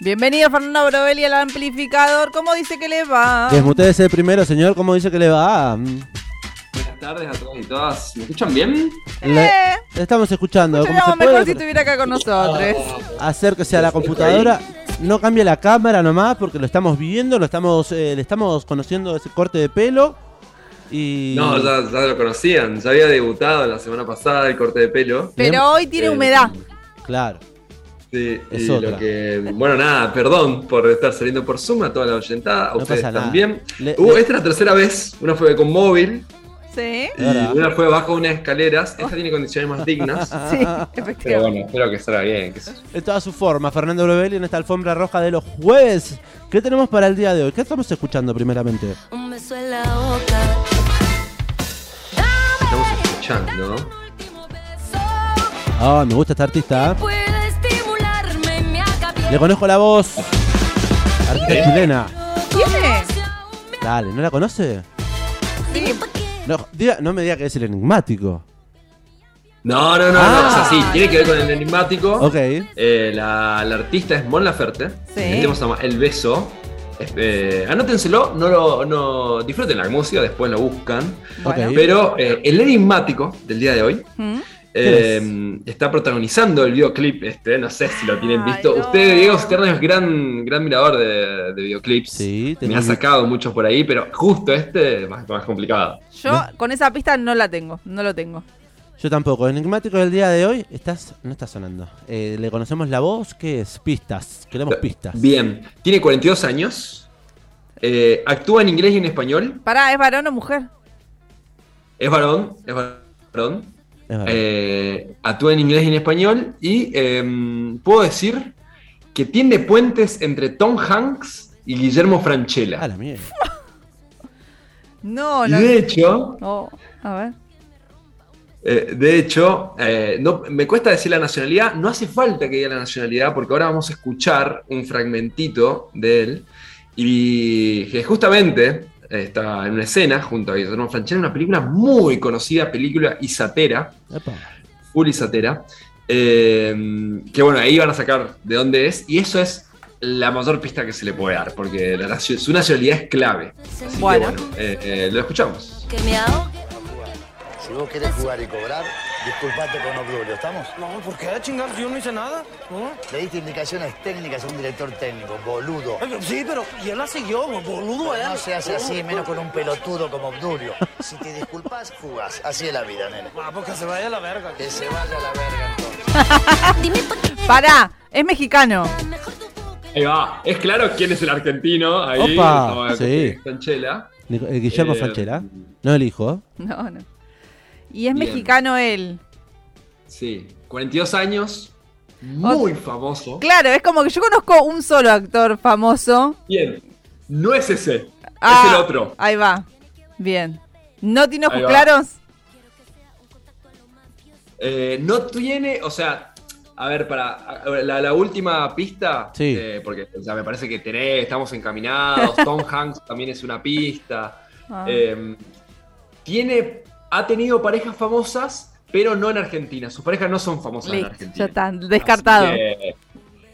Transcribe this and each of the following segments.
Bienvenido Fernando Brovelli al amplificador. ¿Cómo dice que le va? Desmutese primero, señor. ¿Cómo dice que le va? Buenas tardes a todos y todas. ¿Me escuchan bien? Le, Eh. le estamos escuchando. ¿Cómo Seríamos se puede? mejor si estuviera acá con nosotros. Acérquese a la computadora. No cambie la cámara nomás porque lo estamos viendo, lo estamos, eh, le estamos conociendo ese corte de pelo. Y No, ya, ya lo conocían. Ya había debutado la semana pasada el corte de pelo. Pero hoy tiene Eh, humedad. Claro. Sí, Es y otra. lo que. Bueno, nada, perdón por estar saliendo por Zoom a toda la oyentada. A No ustedes también. Le- Uh, le- esta es la tercera vez. Una fue con móvil Sí, y una fue bajo unas escaleras. Esta tiene condiciones más dignas. sí, Pero efectivamente. bueno, espero que salga bien. yo. En toda su forma, Fernando Brovelli en esta alfombra roja de los jueves. ¿Qué tenemos para el día de hoy? ¿Qué estamos escuchando primeramente? Un beso en la boca. Estamos escuchando. Ah, me gusta esta artista. ¿eh? Le conozco la voz. Artista chilena. ¿Quién es? Dale, ¿no la conoce? Sí, No, diga- no me diga que es el enigmático. No, no, no, Ah. no. O sea, sí, tiene que ver con el enigmático. Ok. Eh, la, la artista es Mon Laferte. Sí. El tema se llama El Beso. Es- eh, anótenselo, no lo, no, disfruten la música, después lo buscan. Bueno. Pero eh, el enigmático del día de hoy ¿Mm? Eh, está protagonizando el videoclip este, no sé si lo tienen Ay, visto. no. Usted, Diego Sterno, es gran, gran mirador de, de videoclips. Sí, Me ha sacado muchos por ahí, pero justo este más, más complicado. Yo con esa pista no la tengo, no lo tengo. Yo tampoco. Enigmático del día de hoy, estás, no está sonando. Eh, ¿Le conocemos la voz? ¿Qué es? Pistas. Queremos pistas. Bien, tiene 42 años. eh, actúa en inglés y en español. Pará, ¿es varón o mujer? Es varón, es varón. Eh, actúa en inglés y en español. Y em, puedo decir que tiene puentes entre Tom Hanks y Guillermo Ah, Franchella. la mierda. No, Y no. de hecho, Oh, a ver. eh, de hecho, eh, no, me cuesta decir la nacionalidad. No hace falta que diga la nacionalidad porque ahora vamos a escuchar un fragmentito de él. Y que justamente eh, está en una escena junto a Guillermo Franchella, una película muy conocida, película Isatera. Epa. Full Isatera. eh, que bueno, ahí van a sacar de dónde es. Y eso es la mayor pista que se le puede dar, porque la su nacionalidad es clave. Así que, Bueno. eh, eh, lo escuchamos. Que me ahogue. Si vos querés jugar y cobrar, disculpate con Obdulio, ¿estamos? No, ¿por qué, chingados? Yo no hice nada. ¿no? Le diste indicaciones técnicas a un director técnico, boludo. Sí, pero y él la siguió, boludo. él. No se hace así, menos con un pelotudo como Obdulio. Si te disculpas, jugás. Así es la vida, nene. Ah, pues que se vaya a la verga. Que se vaya a la verga entonces. Pará, es mexicano. mejor tu boca. Ahí va. Es claro quién es el argentino. Ahí. Opa, sí. Franchella. Nico- eh, Guillermo Eh, Franchella. No el hijo. No, no. Y es Bien. mexicano él. Sí. 42 años. Muy famoso. Claro, es como que yo conozco un solo actor famoso. Bien. No es ese. Ah, es el otro. Ahí va. Bien. ¿No tiene ojos claros? Eh, no tiene, o sea, a ver, para la, la última pista, Sí. eh, porque o sea, me parece que tenés, estamos encaminados, Tom Hanks también es una pista. Ah. Eh, tiene, ha tenido parejas famosas, pero no en Argentina. Sus parejas no son famosas en Argentina. ya está. Descartado. Así que,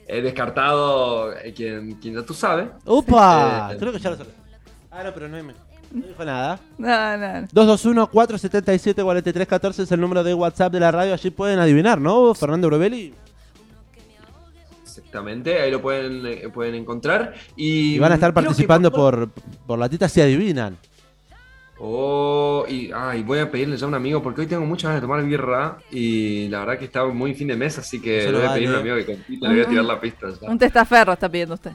eh, descartado eh, quien, quien ya tú sabes. ¡Opa! Eh, Creo que ya lo sabes. Ah, no, pero no, me- no dijo nada. No, no, no. 221-477-4314 es el número de WhatsApp de la radio. Allí pueden adivinar, ¿no? Fernando Brovelli. Exactamente, ahí lo pueden, eh, pueden encontrar. Y, Y van a estar participando por, por la tita si adivinan. Oh, y ay, voy a pedirle ya a un amigo porque hoy tengo muchas ganas de tomar birra y la verdad que está muy fin de mes, así que le voy a pedir a un amigo que compita, le voy a tirar la pista ya. Un testaferro está pidiendo usted.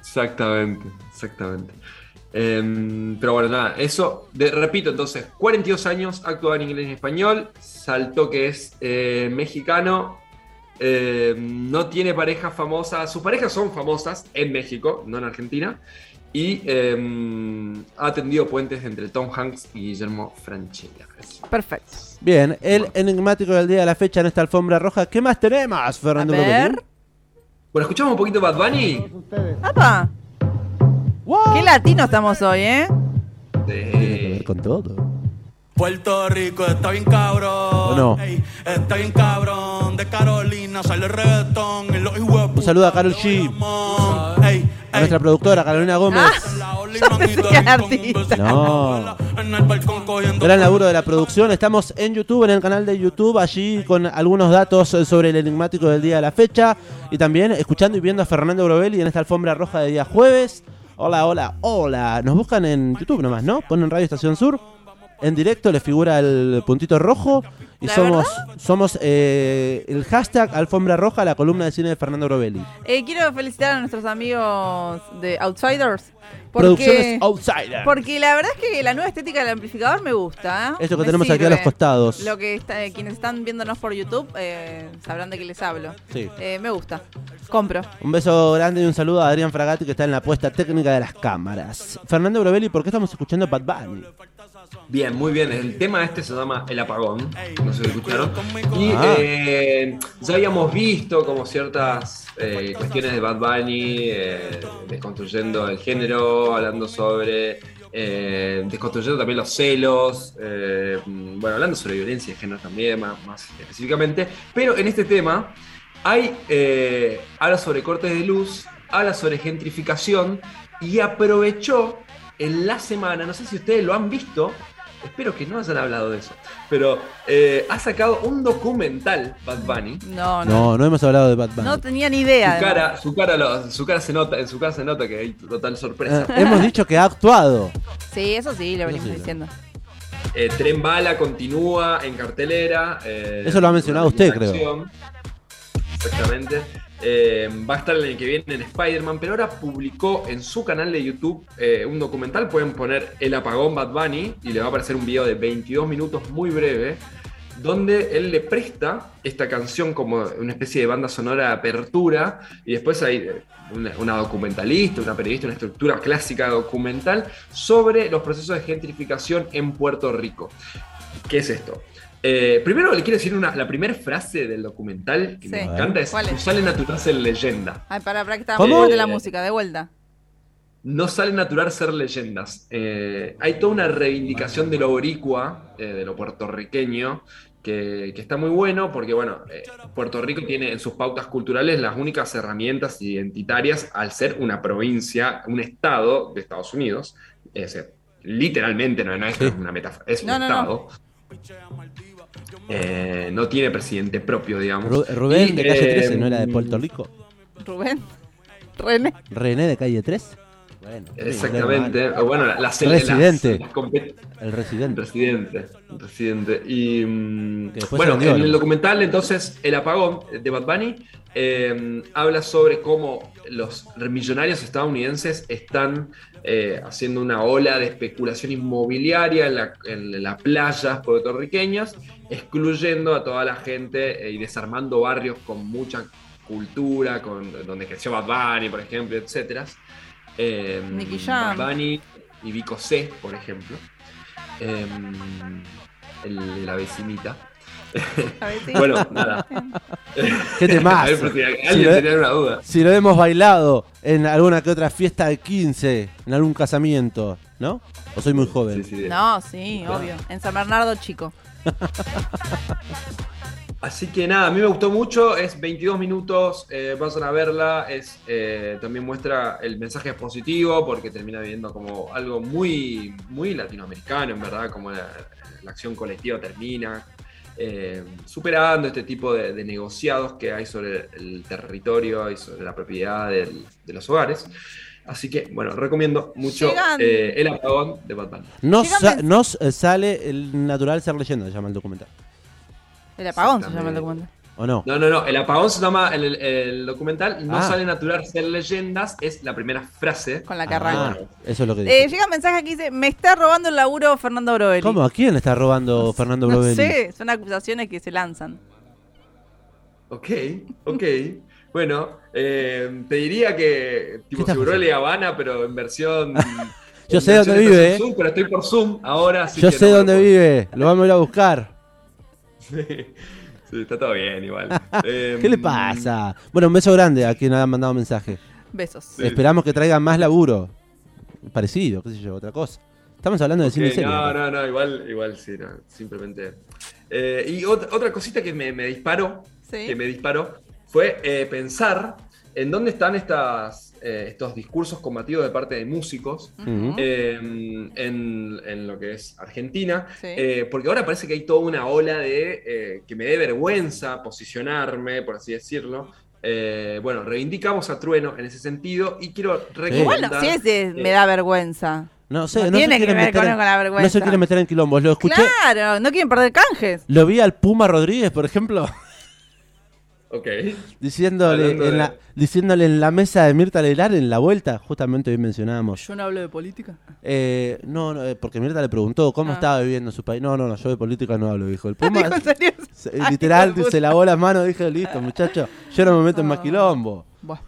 Exactamente, exactamente. Em, pero bueno, nada, eso, de- repito entonces, 42 años, actúa en inglés y en español, saltó que es eh, mexicano, em, no tiene pareja famosa, sus parejas son famosas en México, no en Argentina, y em, ha atendido puentes entre Tom Hanks y Guillermo Franchella. Perfecto. Bien, el enigmático del día de la fecha en esta alfombra roja. ¿Qué más tenemos, A Fernando ver. Brovelli? Bueno, escuchamos un poquito Bad Bunny. ¡Apa! ¡Wow! ¡Qué latino estamos hoy, eh! Tiene que ver con todo. Puerto Rico está bien cabrón. ¿O no? Ey, está bien cabrón. De Carolina sale el reggaetón hijueputas Un saludo a Karol G. Ey, A nuestra productora, Carolina Gómez. besito No. Gran laburo de la producción. Estamos en YouTube, en el canal de YouTube, allí con algunos datos sobre el enigmático del día de la fecha. Y también escuchando y viendo a Fernando Brovelli en esta alfombra roja de día jueves. Hola, hola, hola. Nos buscan en YouTube nomás, ¿no? Ponen Radio Estación Sur. En directo les figura el puntito rojo. Y ¿La somos, somos eh, el hashtag alfombra roja, la columna de cine de Fernando Brovelli. Eh, quiero felicitar a nuestros amigos de Outsiders. Producciones Porque, Outsider. porque la verdad es que la nueva estética del amplificador me gusta. ¿eh? Esto que Me tenemos aquí a los costados. Lo que está- eh, quienes están viéndonos por YouTube eh, sabrán de qué les hablo. Sí. Eh, me gusta. Compro. Un beso grande y un saludo a Adrián Fragati que está en la puesta técnica de las cámaras. Fernando Brovelli, ¿por qué estamos escuchando Bad Bunny? Bien, muy bien. El tema este se llama El Apagón. No sé si escucharon. Y Ah. eh, ya habíamos visto como ciertas eh, cuestiones de Bad Bunny, eh, desconstruyendo el género, hablando sobre. eh, desconstruyendo también los celos, bueno, hablando sobre violencia de género también, más, más específicamente. Pero en este tema hay. habla sobre cortes de luz, habla sobre gentrificación y aprovechó en la semana, no sé si ustedes lo han visto, espero que no hayan hablado de eso, pero eh, ha sacado un documental, Bad Bunny. No, no. No, no hemos hablado de Bad Bunny. No tenía ni idea. Su cara, su cara, lo- su cara se nota, en su cara se nota que hay total sorpresa. Eh, hemos dicho que ha actuado. Sí, eso sí, lo Eso venimos diciendo. Eh, Tren Bala continúa en cartelera. eh, Eso lo ha mencionado usted, creo. Exactamente. Eh, va a estar el año que viene en Spider-Man, pero ahora publicó en su canal de YouTube eh, un documental. Pueden poner El Apagón Bad Bunny y le va a aparecer un video de 22 minutos muy breve, donde él le presta esta canción como una especie de banda sonora de apertura y después hay una, una documentalista, una periodista, una estructura clásica documental sobre los procesos de gentrificación en Puerto Rico. ¿Qué es esto? Eh, primero le quiero decir una, la primera frase del documental que me encanta es. "No sale natural ser leyenda. Ay, para, para que estábamos ¿Cómo? de la música, de vuelta. No sale natural ser leyendas. Eh, hay toda una reivindicación de lo boricua, eh, de lo puertorriqueño, que, que está muy bueno porque, bueno, eh, Puerto Rico tiene en sus pautas culturales las únicas herramientas identitarias al ser una provincia, un estado de Estados Unidos. Es literalmente, no, no es una metáfora, es un No, no, no. Eh, no tiene presidente propio, digamos. Ru- Rubén Y, de calle eh, 13, ¿no era de Puerto Rico? Rubén. René. René de calle 3. Bueno, Exactamente. Bueno, la, la- Residente. las El residente. Residente, residente. Y mm, bueno, en el documental entonces El apagón de Bad Bunny eh, habla sobre cómo los millonarios estadounidenses están eh, haciendo una ola de especulación inmobiliaria en, la- en las playas puertorriqueñas, excluyendo a toda la gente eh, y desarmando barrios con mucha cultura, con, donde creció Bad Bunny, por ejemplo, etcétera. Eh, Nicky Jam. Bad Bunny y Vico C, por ejemplo. Eh, el- la vecinita. Bueno, nada. ¿Qué A temazo? ver, por si alguien lo- tenía una duda. Si lo hemos bailado en alguna que otra fiesta de 15, en algún casamiento, ¿no? ¿O soy muy joven? Sí, sí. No, sí, obvio. En San Bernardo, chico. Así que nada, a mí me gustó mucho, es 22 minutos, eh, vayan a verla, es, eh, también muestra el mensaje es positivo porque termina viendo como algo muy, muy latinoamericano, en verdad, como la, la acción colectiva termina, eh, superando este tipo de, de negociados que hay sobre el territorio y sobre la propiedad del- de los hogares. Así que, bueno, recomiendo mucho eh, El apagón de Batman. Sa- eh, sale el natural ser leyenda, se llama el documental. El apagón se llama el documental. ¿O no? No, no, no. El apagón se llama el, el- el documental. No Ah. sale natural ser leyendas. Es la primera frase. Con la que Ah, arranca. eso es lo que Eh, dice. llega un mensaje aquí dice, me está robando el laburo Fernando Brovelli. ¿Cómo? ¿A quién está robando Fernando No Brovelli? sé, son acusaciones que se lanzan. Ok, ok. bueno, eh, te diría que tipo y Habana, pero en versión. Yo sé dónde vive, estación Zoom, pero estoy por Zoom ahora. así Yo que sé no dónde vive, lo vamos a ir a buscar. Sí, está todo bien igual. Eh, ¿Qué le pasa? Bueno, un beso grande a quien ha mandado mensaje. Besos. Sí. Esperamos que traigan más laburo. Parecido, qué sé yo, otra cosa. Estamos hablando de cine y Ok, serie. no, no, no, igual, igual sí, no, simplemente. Eh, y ot- otra cosita que me, me disparó Sí. que me disparó fue eh, pensar en dónde están estas, eh, estos discursos combativos de parte de músicos eh, en, en lo que es Argentina, Sí. eh, porque ahora parece que hay toda una ola de eh, que me dé vergüenza posicionarme, por así decirlo. Eh, bueno, reivindicamos a Trueno en ese sentido y quiero recomendar... Bueno, sí, es de- me da vergüenza. No sé, No no, tiene se que ver meter con- en, con la vergüenza. No se quiere meter en quilombos. Lo escuché, Claro, no quieren perder canjes. lo vi al Puma Rodríguez, por ejemplo, Diciéndole Hablando en, de- la, diciéndole en la mesa de Mirta Legrand en la vuelta, justamente hoy mencionábamos. Yo no hablo de política. Eh, no, no, eh, porque Mirta le preguntó cómo Ah. estaba viviendo en su país. No, no, no, yo de política no hablo, dijo el Puma. Dijo, ¿en serio? se- Ay, literal, se lavó las manos, dije, listo, muchacho, yo no me meto en más Ah. quilombo. Buah.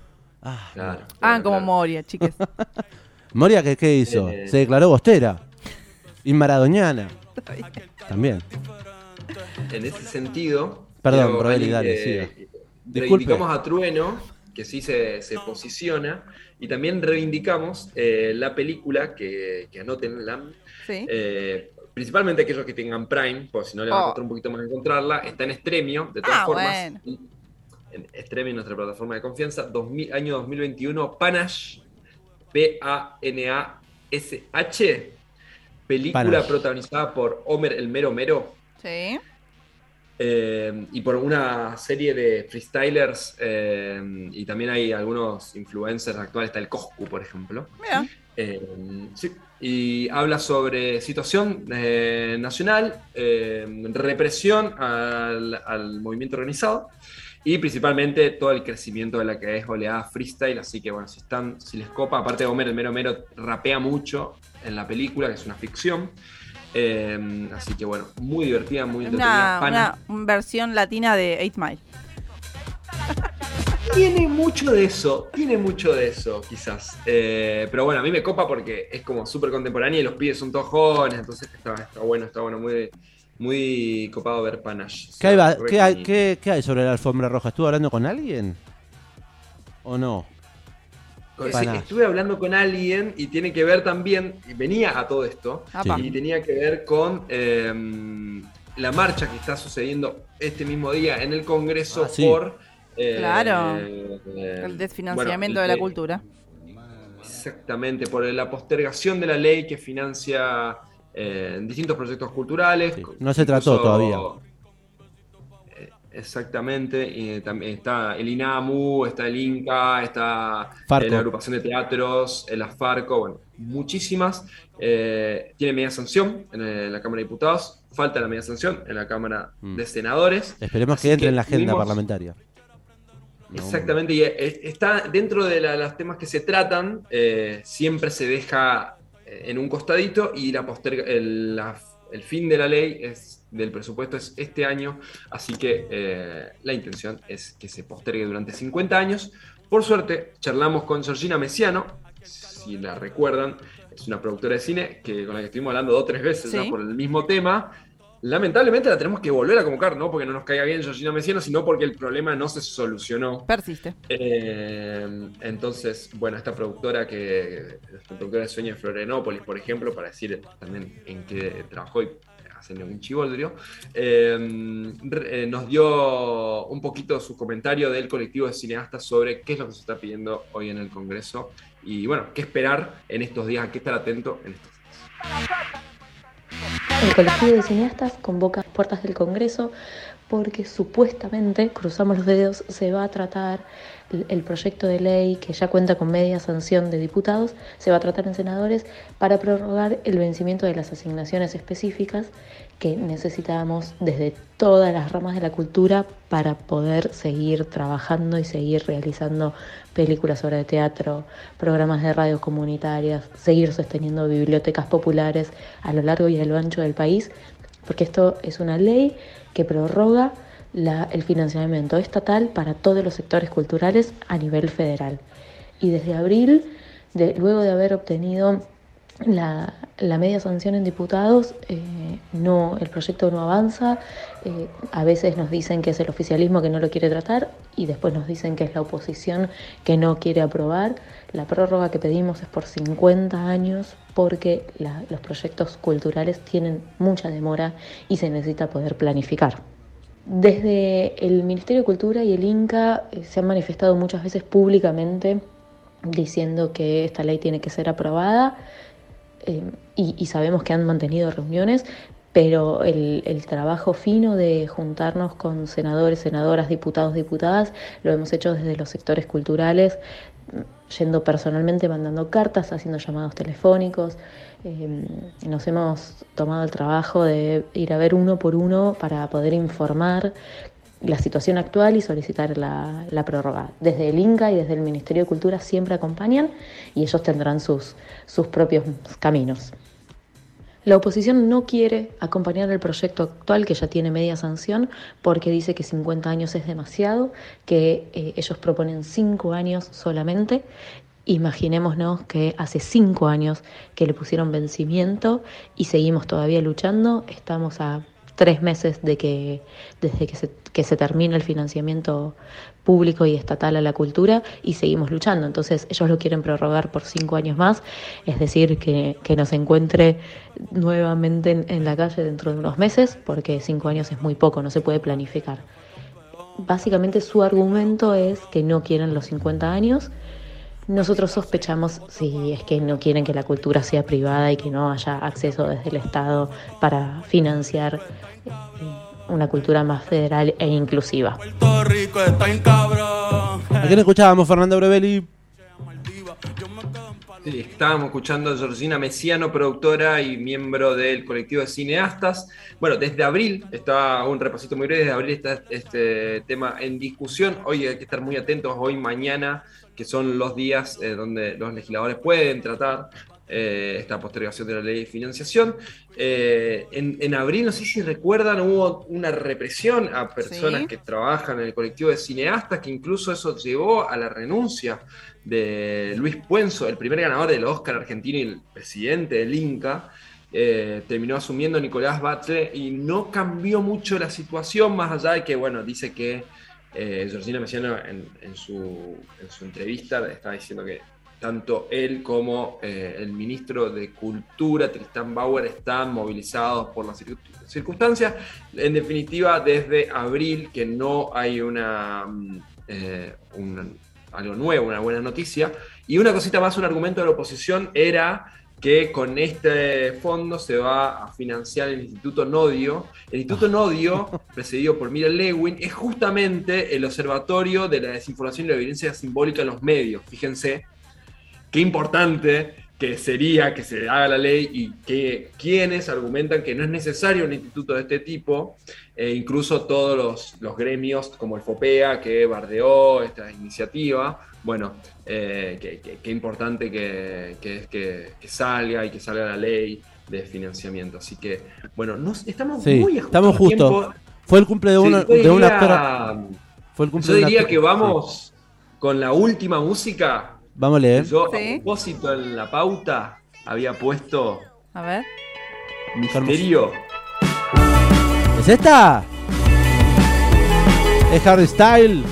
Ah, Claro, claro, como claro. Moria, chiques. Moria, ¿qué, qué hizo? Eh. Se declaró bostera. Y maradoñana. También. En ese sentido. Perdón, Ali, dale, eh, siga. Reivindicamos a Trueno, que sí se, se posiciona, y también reivindicamos eh, la película que, que anoten la, Sí. eh, principalmente aquellos que tengan Prime, porque si no le va a Oh. costar un poquito más encontrarla, está en Stremio, de todas Ah, formas. bueno. En Stremio, nuestra plataforma de confianza, 2000 año 2021, Panache, P-A-N-A-S-H, película Panache. protagonizada por Homer el Mero Mero. Sí. Eh, y por una serie de freestylers eh, y también hay algunos influencers actuales, está el Coscu, por ejemplo. Mira. Eh, sí, y habla sobre situación nacional, represión al, al movimiento organizado y principalmente todo el crecimiento de la que es oleada freestyle. Así que bueno, si están, si les copa, aparte de Homer el Mero Mero rapea mucho en la película, que es una ficción. Eh, así que bueno, muy divertida, muy entretenida. Una, una versión latina de 8 Mile. Tiene mucho de eso, tiene mucho de eso, quizás. Eh, pero bueno, a mí me copa porque es como súper contemporánea y los pibes son todos jóvenes, entonces está, está bueno, está bueno, muy, muy copado ver Panache. ¿Qué hay, qué hay- qué- qué hay sobre la alfombra roja? ¿Estuvo hablando con alguien? ¿O no? Sí, estuve hablando con alguien y tiene que ver también, y venía a todo esto, y tenía que ver con eh, la marcha que está sucediendo este mismo día en el Congreso Ah, sí. por... eh, Claro. eh, El desfinanciamiento bueno, de la el- cultura. Exactamente, por la postergación de la ley que financia eh, distintos proyectos culturales. Sí, no se trató todavía. Eh, Exactamente, también está el INAMU, está el INCA, está eh, la agrupación de teatros, el AFARCO, bueno, muchísimas. Eh, tiene media sanción en eh, la Cámara de Diputados, falta la media sanción en la Cámara Mm. de Senadores. Esperemos que entre que en la agenda parlamentaria. Exactamente, y eh, está dentro de la- los temas que se tratan, eh, siempre se deja eh, en un costadito y la posterga- el, la- el fin de la ley es, del presupuesto es este año, así que eh, la intención es que se postergue durante 50 años. Por suerte, charlamos con Georgina Messiano, si la recuerdan, es una productora de cine que, con la que estuvimos hablando dos o tres veces ya por el mismo tema. Lamentablemente la tenemos que volver a convocar, no porque no nos caiga bien Georgina Messiano, sino porque el problema no se solucionó. Persiste. Eh, entonces, bueno, esta productora que, la productora de Sueño de Florianópolis, por ejemplo, para decir también en qué trabajó y hacen un chivoldrio, eh, eh, nos dio un poquito su comentario del colectivo de cineastas sobre qué es lo que se está pidiendo hoy en el Congreso y bueno, qué esperar en estos días, a qué estar atento en estos días. El colectivo de cineastas convoca las puertas del Congreso porque supuestamente, cruzamos los dedos, se va a tratar el proyecto de ley que ya cuenta con media sanción de diputados, se va a tratar en senadores para prorrogar el vencimiento de las asignaciones específicas que necesitamos desde todas las ramas de la cultura para poder seguir trabajando y seguir realizando películas sobre teatro, programas de radios comunitarias, seguir sosteniendo bibliotecas populares a lo largo y a lo ancho del país, porque esto es una ley que prorroga el financiamiento estatal para todos los sectores culturales a nivel federal. Y desde abril, luego de haber obtenido la, la media sanción en diputados, eh, no, el proyecto no avanza. eh, a veces nos dicen que es el oficialismo que no lo quiere tratar y después nos dicen que es la oposición que no quiere aprobar. La prórroga que pedimos es por 50 años porque los proyectos culturales tienen mucha demora y se necesita poder planificar. Desde el Ministerio de Cultura y el Inca eh, se han manifestado muchas veces públicamente diciendo que esta ley tiene que ser aprobada eh, y, sabemos que han mantenido reuniones, pero el, trabajo fino de juntarnos con senadores, senadoras, diputados, diputadas, lo hemos hecho desde los sectores culturales, yendo personalmente mandando cartas, haciendo llamados telefónicos. Eh, nos hemos tomado el trabajo de ir a ver uno por uno para poder informar la situación actual y solicitar la, la prórroga. Desde el INCA y desde el Ministerio de Cultura siempre acompañan y ellos tendrán sus, sus propios caminos. La oposición no quiere acompañar el proyecto actual que ya tiene media sanción porque dice que 50 años es demasiado, que eh, ellos proponen 5 años solamente. Imaginémonos que hace 5 años que le pusieron vencimiento y seguimos todavía luchando. Estamos a tres meses de que, desde que se, que se termine el financiamiento público y estatal a la cultura y seguimos luchando. Entonces ellos lo quieren prorrogar por cinco años más, es decir, que, que nos encuentre nuevamente en, en la calle dentro de unos meses, porque cinco años es muy poco, no se puede planificar. Básicamente su argumento es que no quieren los 50 años. Nosotros sospechamos si es que no quieren que la cultura sea privada y que no haya acceso desde el Estado para financiar eh, una cultura más federal e inclusiva. Puerto Rico está en cabrón. ¿A quién escuchábamos, Fernando Brevelli? Sí, estábamos escuchando a Georgina Messiano, productora y miembro del colectivo de cineastas. Bueno, desde abril, está un repasito muy breve, desde abril está este tema en discusión. Hoy hay que estar muy atentos, hoy, mañana, que son los días eh, donde los legisladores pueden tratar eh, esta postergación de la ley de financiación. Eh, en, en abril, no sé si recuerdan, hubo una represión a personas Sí. que trabajan en el colectivo de cineastas, que incluso eso llevó a la renuncia de Luis Puenzo, el primer ganador del Oscar argentino y el presidente del Inca. Eh, terminó asumiendo Nicolás Batle y no cambió mucho la situación, más allá de que, bueno, dice que eh, Georgina Messiano en, en su, en su entrevista estaba diciendo que tanto él como eh, el ministro de Cultura, Tristan Bauer, están movilizados por las circun- circunstancias. En definitiva, desde abril que no hay una, mm, eh, un- algo nuevo, una buena noticia. Y una cosita más, un argumento de la oposición era que con este fondo se va a financiar el Instituto Nodio. El Instituto Nodio, presidido por Mira Lewin, es justamente el observatorio de la desinformación y la violencia simbólica en los medios. Fíjense qué importante que sería que se haga la ley y que quienes argumentan que no es necesario un instituto de este tipo, e incluso todos los, los gremios como el FOPEA que bardeó esta iniciativa, bueno, eh, qué que, que importante que, que es que, salga y que salga la ley de financiamiento. Así que, bueno, nos, estamos Sí, muy estamos justo. Fue el cumple de, Sí, uno, yo de diría- actor. Fue el cumple Yo de un diría actor- que vamos con la última música. Vamos a leer. Yo, Sí. a propósito, en la pauta había puesto A ver. Misterio. ¿Es esta? ¿Es Harry Style?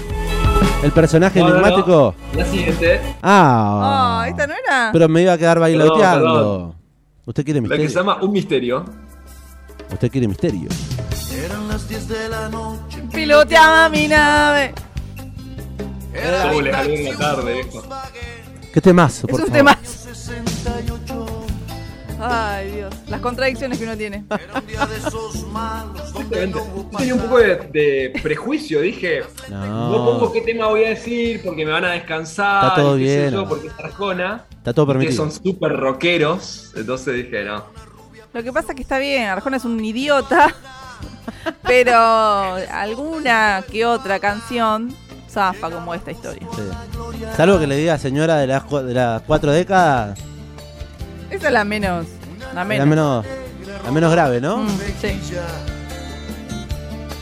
¿El personaje No, no, no. enigmático? La siguiente, Ah. Oh, ¿esta no era? Pero me iba a quedar bailoteando. perdón. ¿Usted quiere la que se misterio? llama Un Misterio. ¿Usted quiere misterio? Eran las 10 de la noche. Piloteaba mi nave. ¿Cómo le salió en la tarde, viejo? ¿Qué temazo, Es por un favor? Ay, Dios. Las contradicciones que uno tiene. Tenía un poco de, de prejuicio, dije, No. no pongo qué tema voy a decir porque me van a descansar, Está todo bien. yo, porque es Arjona. Está todo permitido. son súper rockeros, entonces dije, no. Lo que pasa es que está bien, Arjona es un idiota, pero alguna que otra canción zafa como esta historia. Sí. Salvo que le diga señora de las, de las cuatro décadas, Esa es la menos. La la menos. la menos grave, ¿no? Mm, sí.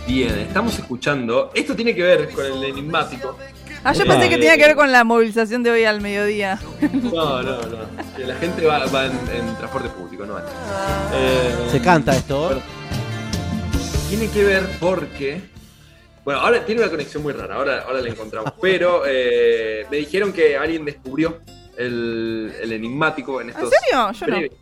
Bien, estamos escuchando. Esto tiene que ver con el enigmático. Ah, yo Eh, pensé que tenía que ver con la movilización de hoy al mediodía. No, no, no. Que la gente va, va en, en transporte público, no. Eh, Se canta esto. Bueno, tiene que ver porque. Bueno, ahora tiene una conexión muy rara, ahora, ahora la encontramos. Pero eh, me dijeron que alguien descubrió el, el enigmático en estos serio? Yo no. breves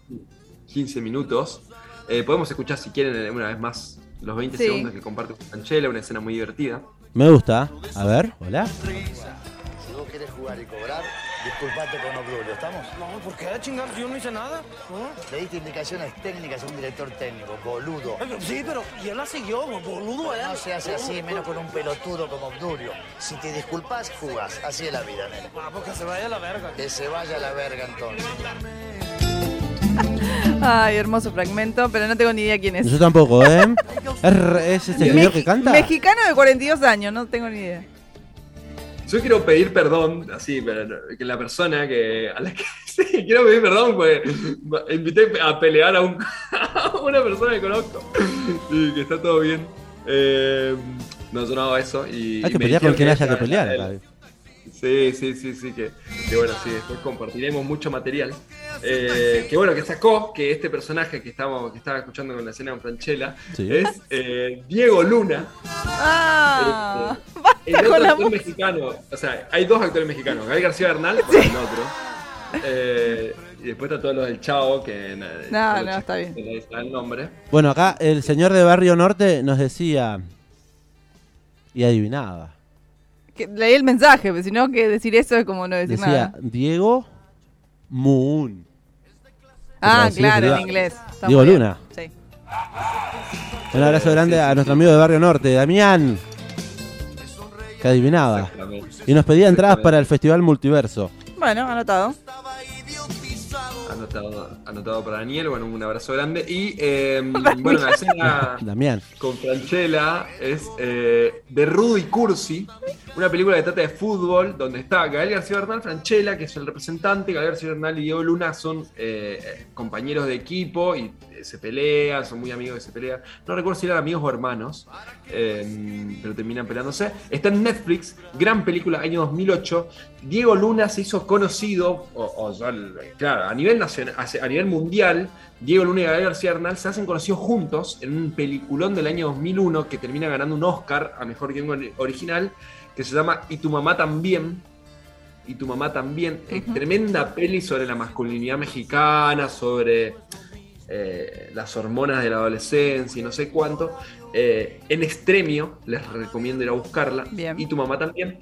15 minutos. Eh, podemos escuchar si quieren una vez más los 20 Sí. segundos que comparte con Franchella, una escena muy divertida. Me gusta. A ver, hola. Si vos querés jugar y cobrar, disculpate con Obdulio, ¿estamos? No, ¿por qué chingados? Yo no hice nada. ¿no? Le diste indicaciones técnicas a un director técnico, boludo. Sí, pero y él la siguió, boludo, él. No se hace así, menos con un pelotudo como Obdulio. Si te disculpas, jugás. Así es la vida, nene. Ah, porque se vaya a la verga. Que se vaya a la verga entonces. Ay, hermoso fragmento, pero no tengo ni idea quién es. Yo tampoco, ¿eh? ¿Es, es ese señor que canta? Mexicano de 42 años, no tengo ni idea. Yo quiero pedir perdón, así, pero que la persona que. A la que sí, quiero pedir perdón porque invité a pelear a, un- a una persona que conozco y que está todo bien. Eh, no, yo no hago eso. Y, Hay que pelear con quien haya que pelear. el-. Sí, sí, sí, sí, que, que bueno, sí, después compartiremos mucho material. Eh, que bueno, que sacó que este personaje que estamos, que estaba escuchando con la escena con Franchella Sí. es eh, Diego Luna, Ah, el basta otro con la actor mexicano. O sea, hay dos actores mexicanos, Gael García Bernal, por el otro. Eh, y después está todo lo del Chavo, que No, no, está bien. dice el nombre. Bueno, acá el señor de Barrio Norte nos decía. Y adivinaba. Que leí el mensaje, pero si no, que decir eso es como no decir Decía nada. Diego Moon. Ah, claro, en inglés. Está Diego bien. Luna. Sí. Un abrazo grande a nuestro amigo de Barrio Norte, Damián. Que adivinaba. Y nos pedía entradas para el Festival Multiverso. Bueno, anotado. Anotado, anotado para Daniel, bueno, un abrazo grande. Y eh, bueno, la escena Damián. con Franchella es eh, de Rudo y Cursi, una película que trata de fútbol, donde está Gael García Bernal, Franchella, que es el representante, Gael García Bernal y Diego Luna son eh, compañeros de equipo y eh, se pelean, son muy amigos y se pelean. No recuerdo si eran amigos o hermanos, eh, pero terminan peleándose. Está en Netflix, gran película, año 2008. Diego Luna se hizo conocido, o, o ya, claro, a nivel nacional, a nivel mundial, Diego Luna y Gael García Bernal se hacen conocidos juntos en un peliculón del año 2001 que termina ganando un Oscar a Mejor Guión Original, que se llama Y tu mamá también. Y tu mamá también. Eh, tremenda peli sobre la masculinidad mexicana, sobre eh, las hormonas de la adolescencia y no sé cuánto. Eh, en extremio, les recomiendo ir a buscarla. Bien. Y tu mamá también.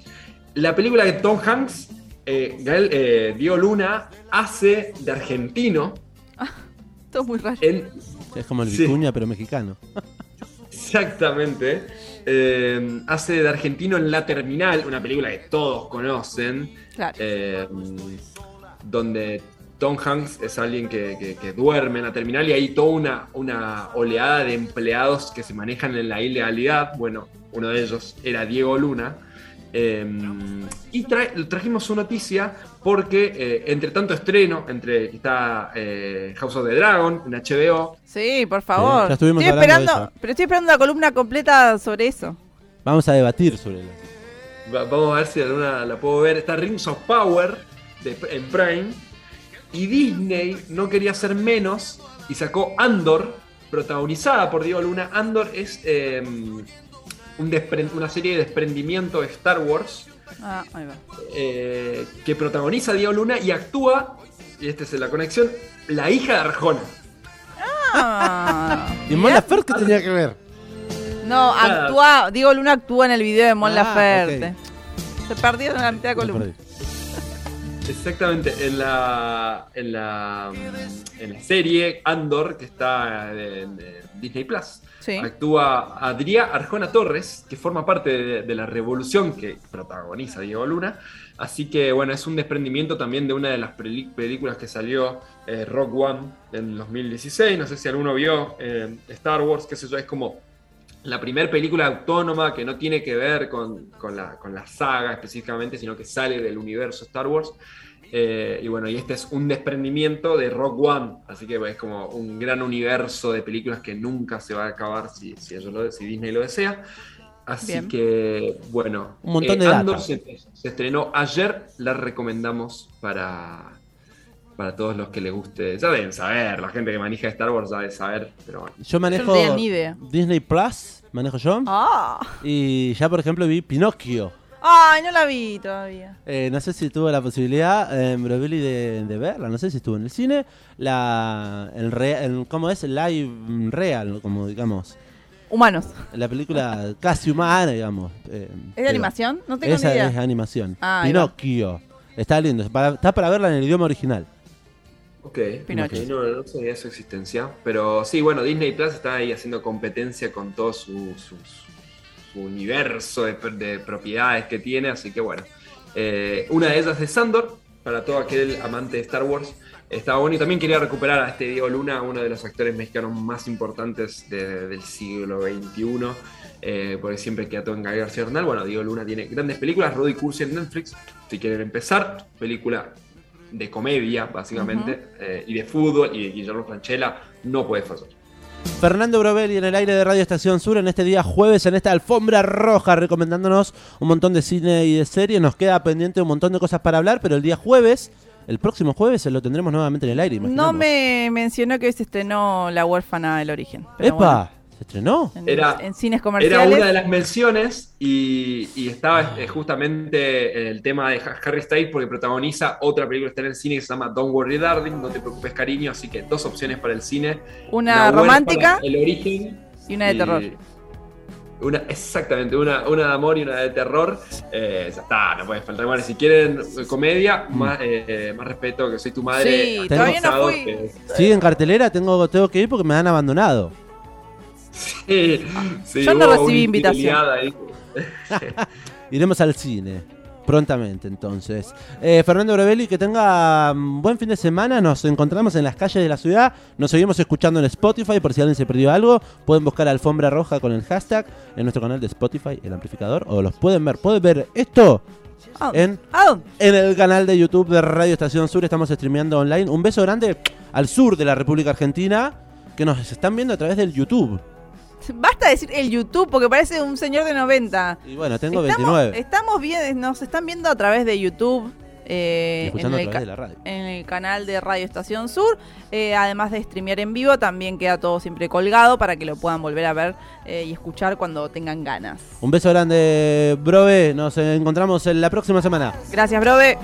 La película de Tom Hanks, eh, Gael- eh, Diego Luna hace de argentino Todo muy raro. en Es como el Sí. Vicuña, pero mexicano. Exactamente. Eh, hace de argentino en La Terminal, una película que todos conocen, Claro. eh, donde Tom Hanks es alguien que, que- que duerme en la terminal y hay toda una, una oleada de empleados que se manejan en la ilegalidad. Bueno, uno de ellos era Diego Luna. Eh, y trajimos su noticia porque eh, entre tanto estreno, entre está eh, House of the Dragon en HBO, Sí, por favor. ya estuvimos estoy hablando de esperando, eso. pero estoy esperando la columna completa sobre eso. Vamos a debatir sobre. Va- Vamos a ver si alguna la puedo ver. Está Rings of Power de- en Prime. Y Disney no quería ser menos y sacó Andor, protagonizada por Diego Luna. Andor es eh, un despren- una serie de desprendimiento de Star Wars Ah, ahí va. eh, que protagoniza Diego Luna y actúa, y esta es la conexión, la hija de Arjona. Ah, ¿Y Mon Laferte qué tenía que ver? no, actúa, Diego Luna actúa en el video de Mon Ah, Laferte. Se perdió en la mitad de columna. Exactamente, en la, en la, en la serie Andor, que está en, en Disney Plus, Sí. actúa Adrià Arjona Torres, que forma parte de, de la revolución que protagoniza Diego Luna. Así que, bueno, es un desprendimiento también de una de las películas que salió, eh, Rock One, en 2016. No sé si alguno vio eh, Star Wars, qué sé yo, es como la primera película autónoma que no tiene que ver con, con la, con la saga específicamente, sino que sale del universo Star Wars. Eh, y bueno, y este es un desprendimiento de Rock One, así que es como un gran universo de películas que nunca se va a acabar si, si, ellos lo- si Disney lo desea. Así Bien. que, bueno, Un montón eh, de. Andor se, se estrenó ayer, la recomendamos para, para todos los que les guste. Ya deben saber, la gente que maneja Star Wars ya debe saber, pero bueno. Yo manejo no idea. Disney Plus, manejo yo. Ah. Y ya, por ejemplo, vi Pinocchio. Ay, no la vi todavía. Eh, no sé si tuve la posibilidad eh, en Brovelli de, de verla, no sé si estuvo en el cine. La, el, re- el- ¿Cómo es? Live real, como digamos. Humanos. La película casi humana, digamos. eh, ¿Es de animación? No tengo Esa ni idea. es animación. Ah. Pinocchio. Está lindo. para- está para verla en el idioma original. Ok, Pinocho. no, no sabía su existencia. Pero sí, bueno, Disney Plus está ahí haciendo competencia con todo su, su- su universo de, de propiedades que tiene. Así que bueno, Eh, una de ellas es Sandor, para todo aquel amante de Star Wars. Está bueno y también quería recuperar a este Diego Luna, uno de los actores mexicanos más importantes de- del siglo XXI. eh, porque siempre queda todo en Gael García Bernal. Bueno, Diego Luna tiene grandes películas, Rudy Cursi en Netflix. Si quieren empezar, película de comedia, básicamente, eh, y de fútbol, y de Guillermo Franchella, no puede fallar. Fernando Brovelli en el aire de Radio Estación Sur en este día jueves, en esta alfombra roja, recomendándonos un montón de cine y de series. Nos queda pendiente un montón de cosas para hablar, pero el día jueves, el próximo jueves, lo tendremos nuevamente en el aire. No me mencionó que hoy se estrenó La huérfana del origen. pero ¡Epa! bueno, ¿Se estrenó? en, Era- en cines Era comerciales. una de las menciones y, y estaba eh, justamente el tema de Ha- Harry Styles porque protagoniza otra película que está en el cine que se llama Don't Worry Darling, No te preocupes cariño, así que dos opciones para el cine. Una romántica El origen. y una de terror. Una, exactamente, una, una de amor y una de terror. Eh, ya está, no puede faltar. Bueno, si quieren eh, comedia, más, eh, eh, más respeto que soy tu madre. Sí, Hasta todavía no pasado, fui. que- ¿Sigue en cartelera? Tengo, tengo que ir porque me han abandonado. Sí, sí, Yo no recibí invitación. Iremos al cine. Prontamente, entonces. Eh, Fernando Brevelli, que tenga mm, buen fin de semana. Nos encontramos en las calles de la ciudad. Nos seguimos escuchando en Spotify. Por si alguien se perdió algo, pueden buscar Alfombra Roja con el hashtag en nuestro canal de Spotify, el amplificador. O los pueden ver. Pueden ver esto Ah, en, ah, en el canal de YouTube de Radio Estación Sur. Estamos streameando online. Un beso grande al sur de la República Argentina. Que nos están viendo a través del YouTube. basta decir el YouTube porque parece un señor de 90. Y bueno, tengo estamos, 29. Estamos bien, nos están viendo a través de YouTube. eh, en a el de la radio. en el canal de Radio Estación Sur. Eh, además de streamear en vivo, también queda todo siempre colgado para que lo puedan volver a ver eh, y escuchar cuando tengan ganas. Un beso grande, Brove. Nos encontramos en la próxima semana. Gracias, Brobe.